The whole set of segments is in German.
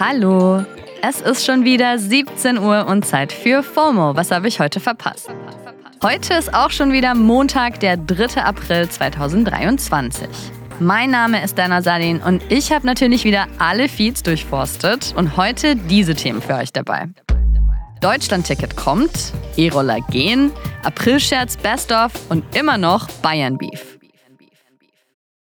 Hallo, es ist schon wieder 17 Uhr und Zeit für FOMO. Was habe ich heute verpasst? Heute ist auch schon wieder Montag, der 3. April 2023. Mein Name ist Dana Salin und ich habe natürlich wieder alle Feeds durchforstet und heute diese Themen für euch dabei. Deutschland-Ticket kommt, E-Roller gehen, April-Scherz Best of und immer noch Bayern Beef.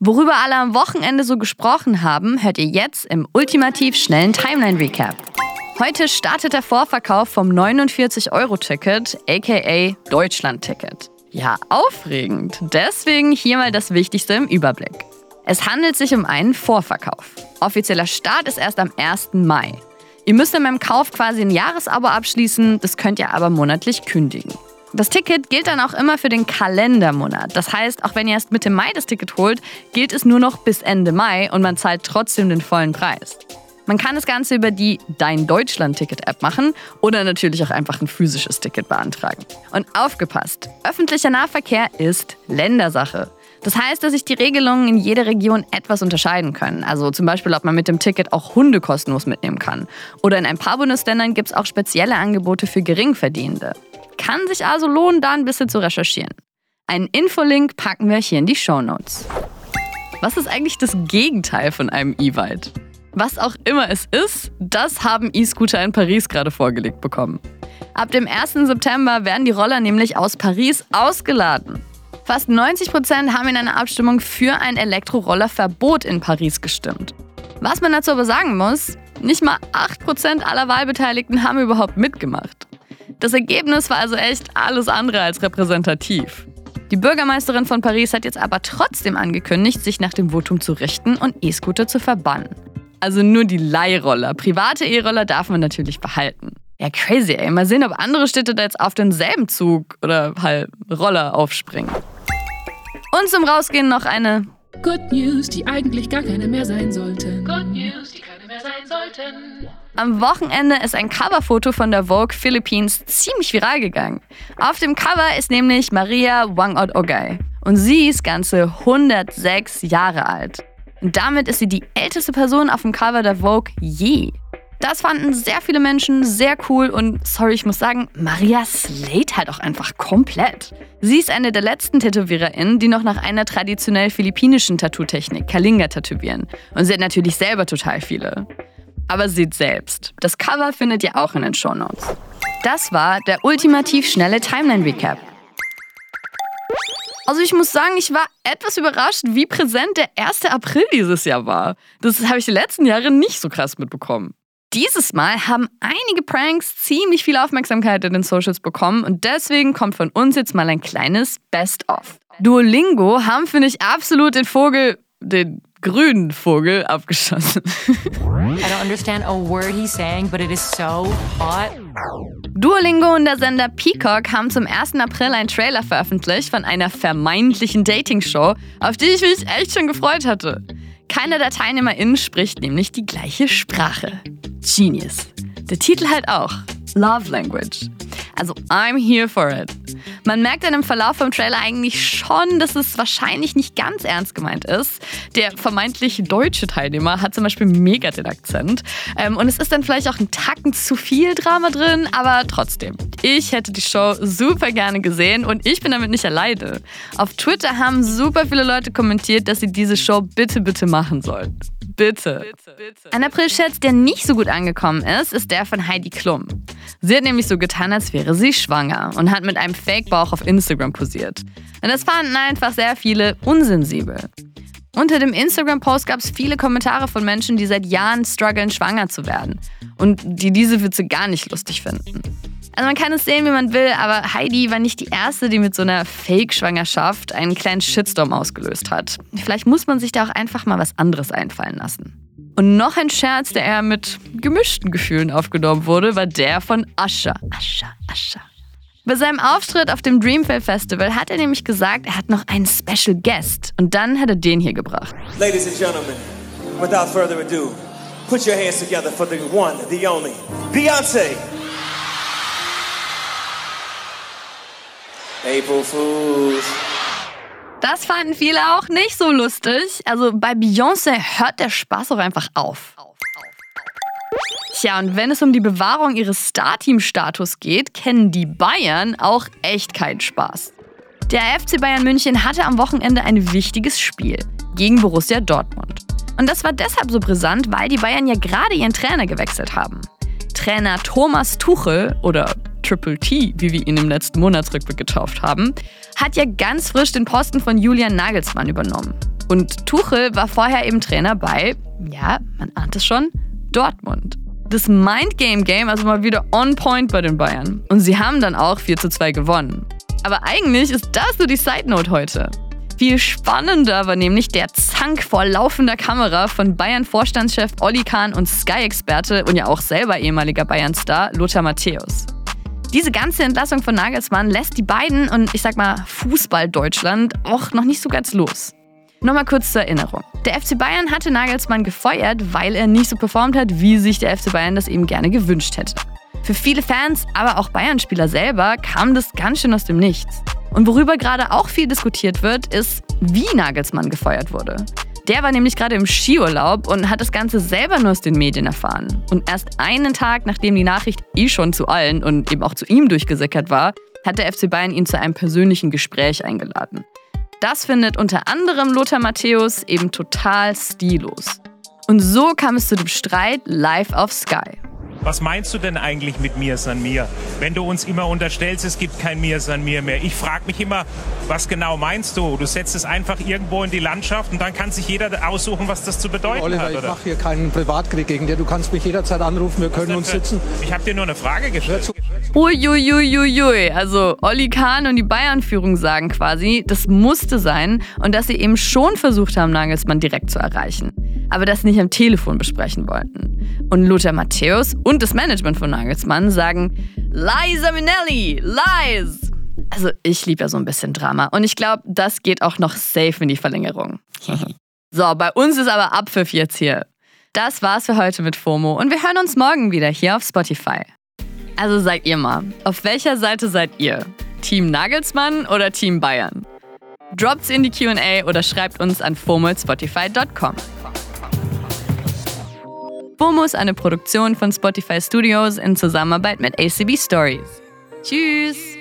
Worüber alle am Wochenende so gesprochen haben, hört ihr jetzt im ultimativ schnellen Timeline-Recap. Heute startet der Vorverkauf vom 49-Euro-Ticket, aka Deutschland-Ticket. Ja, aufregend. Deswegen hier mal das Wichtigste im Überblick. Es handelt sich um einen Vorverkauf. Offizieller Start ist erst am 1. Mai. Ihr müsst in meinem Kauf quasi ein Jahresabo abschließen, das könnt ihr aber monatlich kündigen. Das Ticket gilt dann auch immer für den Kalendermonat. Das heißt, auch wenn ihr erst Mitte Mai das Ticket holt, gilt es nur noch bis Ende Mai und man zahlt trotzdem den vollen Preis. Man kann das Ganze über die Dein Deutschland-Ticket-App machen oder natürlich auch einfach ein physisches Ticket beantragen. Und aufgepasst, öffentlicher Nahverkehr ist Ländersache. Das heißt, dass sich die Regelungen in jeder Region etwas unterscheiden können. Also zum Beispiel, ob man mit dem Ticket auch Hunde kostenlos mitnehmen kann. Oder in ein paar Bundesländern gibt es auch spezielle Angebote für Geringverdienende. Kann sich also lohnen, da ein bisschen zu recherchieren. Einen Infolink packen wir hier in die Show Notes. Was ist eigentlich das Gegenteil von einem E-Bike? Was auch immer es ist, das haben E-Scooter in Paris gerade vorgelegt bekommen. Ab dem 1. September werden die Roller nämlich aus Paris ausgeladen. Fast 90 Prozent haben in einer Abstimmung für ein Elektrorollerverbot in Paris gestimmt. Was man dazu aber sagen muss, nicht mal 8 Prozent aller Wahlbeteiligten haben überhaupt mitgemacht. Das Ergebnis war also echt alles andere als repräsentativ. Die Bürgermeisterin von Paris hat jetzt aber trotzdem angekündigt, sich nach dem Votum zu richten und E-Scooter zu verbannen. Also nur die Leihroller. Private E-Roller darf man natürlich behalten. Ja, crazy, ey. Mal sehen, ob andere Städte da jetzt auf denselben Zug oder halt Roller aufspringen. Und zum Rausgehen noch eine Good News, die eigentlich gar keine mehr sein sollten. Good News, die keine mehr sein sollten. Am Wochenende ist ein Coverfoto von der Vogue Philippines ziemlich viral gegangen. Auf dem Cover ist nämlich Maria Wangot Ogay. Und sie ist ganze 106 Jahre alt. Und damit ist sie die älteste Person auf dem Cover der Vogue je. Das fanden sehr viele Menschen sehr cool und sorry, ich muss sagen, Maria slayt halt auch einfach komplett. Sie ist eine der letzten TätowiererInnen, die noch nach einer traditionell philippinischen Tattoo-Technik, Kalinga, tätowieren. Und sie hat natürlich selber total viele. Aber seht selbst. Das Cover findet ihr auch in den Shownotes. Das war der ultimativ schnelle Timeline-Recap. Also ich muss sagen, ich war etwas überrascht, wie präsent der 1. April dieses Jahr war. Das habe ich die letzten Jahre nicht so krass mitbekommen. Dieses Mal haben einige Pranks ziemlich viel Aufmerksamkeit in den Socials bekommen und deswegen kommt von uns jetzt mal ein kleines Best-of. Duolingo haben, finde ich, absolut den Vogel, den grünen Vogel abgeschossen. I don't understand a word he's saying, but it is so hot. Duolingo und der Sender Peacock haben zum 1. April einen Trailer veröffentlicht von einer vermeintlichen Dating-Show, auf die ich mich echt schon gefreut hatte. Keiner der TeilnehmerInnen spricht nämlich die gleiche Sprache. Genius. Der Titel halt auch. Love Language. Also I'm here for it. Man merkt dann im Verlauf vom Trailer eigentlich schon, dass es wahrscheinlich nicht ganz ernst gemeint ist. Der vermeintlich deutsche Teilnehmer hat zum Beispiel mega den Akzent. Ähm, und es ist dann vielleicht auch ein Tacken zu viel Drama drin, aber trotzdem. Ich hätte die Show super gerne gesehen und ich bin damit nicht alleine. Auf Twitter haben super viele Leute kommentiert, dass sie diese Show bitte, bitte machen sollen. Bitte. Ein April-Scherz, der nicht so gut angekommen ist, ist der von Heidi Klum. Sie hat nämlich so getan, als wäre sie schwanger und hat mit einem Fake-Bauch auf Instagram posiert. Und das fanden einfach sehr viele unsensibel. Unter dem Instagram-Post gab es viele Kommentare von Menschen, die seit Jahren strugglen, schwanger zu werden und die diese Witze gar nicht lustig finden. Also man kann es sehen, wie man will, aber Heidi war nicht die erste, die mit so einer Fake-Schwangerschaft einen kleinen Shitstorm ausgelöst hat. Vielleicht muss man sich da auch einfach mal was anderes einfallen lassen. Und noch ein Scherz, der eher mit gemischten Gefühlen aufgenommen wurde, war der von Ascher. Ascher, Ascher. Bei seinem Auftritt auf dem Dreamville Festival hat er nämlich gesagt, er hat noch einen Special Guest. Und dann hat er den hier gebracht. Ladies and gentlemen, without further ado, put your hands together for the one, the only, Beyonce. April Fools. Das fanden viele auch nicht so lustig. Also bei Beyoncé hört der Spaß auch einfach auf. Tja, und wenn es um die Bewahrung ihres Starteam-Status geht, kennen die Bayern auch echt keinen Spaß. Der FC Bayern München hatte am Wochenende ein wichtiges Spiel gegen Borussia Dortmund. Und das war deshalb so brisant, weil die Bayern ja gerade ihren Trainer gewechselt haben. Trainer Thomas Tuchel oder Triple T, wie wir ihn im letzten Monatsrückblick getauft haben, hat ja ganz frisch den Posten von Julian Nagelsmann übernommen. Und Tuchel war vorher eben Trainer bei, ja, man ahnt es schon, Dortmund. Das Mindgame Game also mal wieder on point bei den Bayern. Und sie haben dann auch 4 zu 2 gewonnen. Aber eigentlich ist das nur die Side Note heute. Viel spannender war nämlich der Zank vor laufender Kamera von Bayern-Vorstandschef Olli Kahn und Sky-Experte und ja auch selber ehemaliger Bayern-Star Lothar Matthäus. Diese ganze Entlassung von Nagelsmann lässt die beiden und ich sag mal Fußball-Deutschland auch noch nicht so ganz los. Nochmal kurz zur Erinnerung. Der FC Bayern hatte Nagelsmann gefeuert, weil er nicht so performt hat, wie sich der FC Bayern das eben gerne gewünscht hätte. Für viele Fans, aber auch Bayern-Spieler selber, kam das ganz schön aus dem Nichts. Und worüber gerade auch viel diskutiert wird, ist, wie Nagelsmann gefeuert wurde. Der war nämlich gerade im Skiurlaub und hat das Ganze selber nur aus den Medien erfahren. Und erst einen Tag, nachdem die Nachricht eh schon zu allen und eben auch zu ihm durchgesickert war, hat der FC Bayern ihn zu einem persönlichen Gespräch eingeladen. Das findet unter anderem Lothar Matthäus eben total stillos. Und so kam es zu dem Streit live auf Sky. Was meinst du denn eigentlich mit mir san mir? Wenn du uns immer unterstellst, es gibt kein mir san mir mehr. Ich frage mich immer, was genau meinst du? Du setzt es einfach irgendwo in die Landschaft und dann kann sich jeder aussuchen, was das zu bedeuten Oliver, hat. ich Oder? mache hier keinen Privatkrieg gegen dir. Du kannst mich jederzeit anrufen, wir können uns sitzen. Ich habe dir nur eine Frage gestellt. Uiuiuiui. Also Olli Kahn und die Bayern-Führung sagen quasi, das musste sein und dass sie eben schon versucht haben, Nagelsmann direkt zu erreichen. Aber das nicht am Telefon besprechen wollten. Und Lothar Matthäus und das Management von Nagelsmann sagen, Liza Minnelli, lies! Also ich liebe ja so ein bisschen Drama und ich glaube, das geht auch noch safe in die Verlängerung. so, bei uns ist aber Abpfiff jetzt hier. Das war's für heute mit FOMO und wir hören uns morgen wieder hier auf Spotify. Also sagt ihr mal, auf welcher Seite seid ihr? Team Nagelsmann oder Team Bayern? Dropt's in die QA oder schreibt uns an fomo.spotify.com. Ist eine Produktion von Spotify Studios in Zusammenarbeit mit ACB Stories. Tschüss!